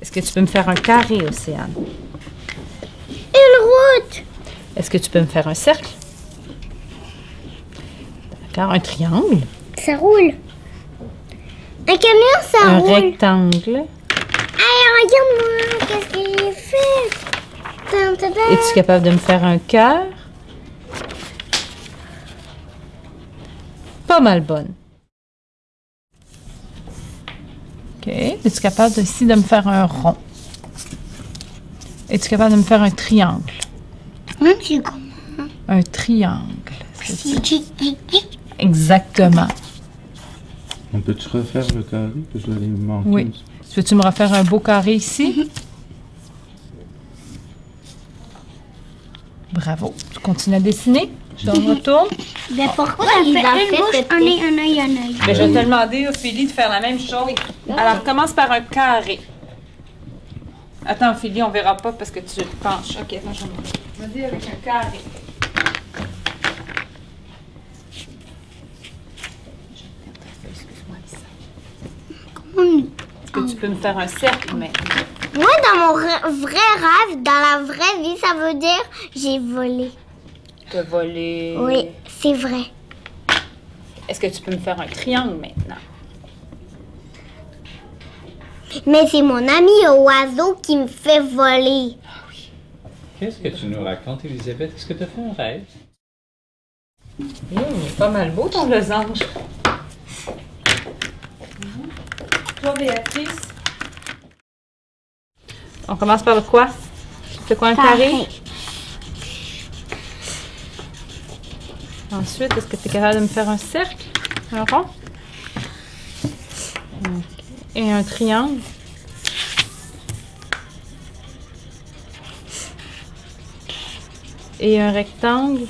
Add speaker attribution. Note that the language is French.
Speaker 1: Est-ce que tu peux me faire un carré, Océane?
Speaker 2: Une route.
Speaker 1: Est-ce que tu peux me faire un cercle? D'accord. Un triangle?
Speaker 2: Ça roule. Un camion, ça
Speaker 1: un
Speaker 2: roule.
Speaker 1: rectangle?
Speaker 2: Hey, regarde-moi, qu'est-ce que j'ai fait?
Speaker 1: Es-tu capable de me faire un cœur? Pas mal bonne. OK. Es-tu capable aussi de me faire un rond? Es-tu capable de me faire un triangle?
Speaker 2: C'est comment?
Speaker 1: Un triangle. Exactement.
Speaker 3: On peut-tu refaire le carré? Que je l'ai manqué?
Speaker 1: Oui. Peux-tu me refaire un beau carré ici? Bravo. Tu continues à dessiner? Je te retourne.
Speaker 2: Mais pourquoi il a fait une bouche, un nez, un œil, un œil?
Speaker 1: Ben, je vais te demander, Ophélie, de faire la même chose. Alors, commence par un carré. Attends, Ophélie, on verra pas parce que tu te penches. OK, attends, je vais Vas-y avec un carré. Est-ce que tu peux me faire un cercle maintenant?
Speaker 2: Moi, dans mon vrai rêve, dans la vraie vie, ça veut dire j'ai volé.
Speaker 1: Te voler.
Speaker 2: Oui, c'est vrai.
Speaker 1: Est-ce que tu peux me faire un triangle maintenant?
Speaker 2: Mais c'est mon ami oiseau qui me fait voler.
Speaker 4: Qu'est-ce que tu nous racontes, Elisabeth? Est-ce que tu as fait un rêve?
Speaker 1: Hum, pas mal beau ton losange. Toi, Béatrice? On commence par le quoi? C'est quoi un carré?
Speaker 2: Carré.
Speaker 1: Ensuite, est-ce que tu es capable de me faire un cercle? Un rond? Et un triangle? Et un rectangle?